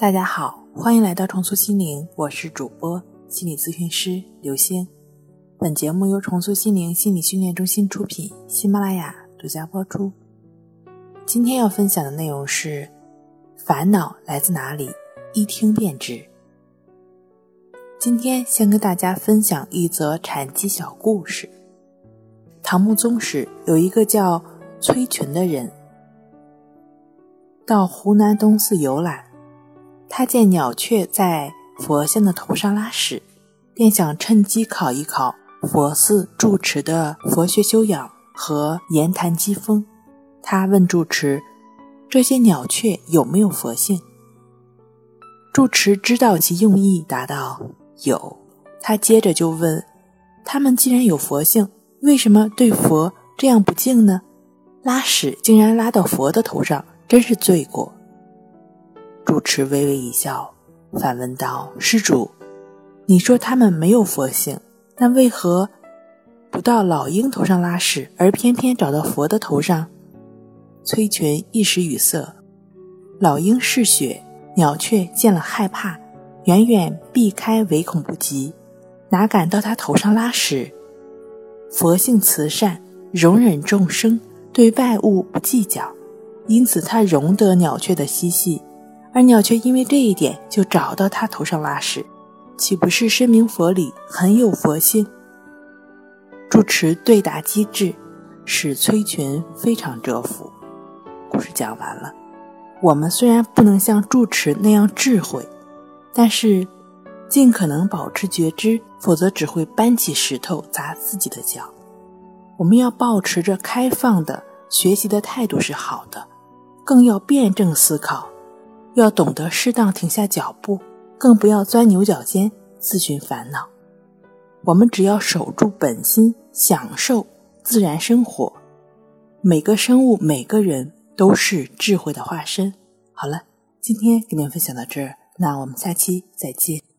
大家好，欢迎来到重塑心灵，我是主播心理咨询师刘星。本节目由重塑心灵心理训练中心出品，喜马拉雅独家播出。今天要分享的内容是：烦恼来自哪里？一听便知。今天先跟大家分享一则禅机小故事。唐穆宗时，有一个叫崔群的人，到湖南东寺游览。他见鸟雀在佛像的头上拉屎，便想趁机考一考佛寺住持的佛学修养和言谈机锋。他问住持：“这些鸟雀有没有佛性？”住持知道其用意，答道：“有。”他接着就问：“他们既然有佛性，为什么对佛这样不敬呢？拉屎竟然拉到佛的头上，真是罪过。”住持微微一笑，反问道：“施主，你说他们没有佛性，那为何不到老鹰头上拉屎，而偏偏找到佛的头上？”崔群一时语塞。老鹰嗜血，鸟雀见了害怕，远远避开，唯恐不及，哪敢到他头上拉屎？佛性慈善，容忍众生，对外物不计较，因此他容得鸟雀的嬉戏。而鸟却因为这一点就找到他头上拉屎，岂不是深明佛理，很有佛性？住持对答机智，使崔群非常折服。故事讲完了，我们虽然不能像住持那样智慧，但是尽可能保持觉知，否则只会搬起石头砸自己的脚。我们要保持着开放的学习的态度是好的，更要辩证思考。要懂得适当停下脚步，更不要钻牛角尖自寻烦恼。我们只要守住本心，享受自然生活。每个生物，每个人都是智慧的化身。好了，今天给您分享到这儿，那我们下期再见。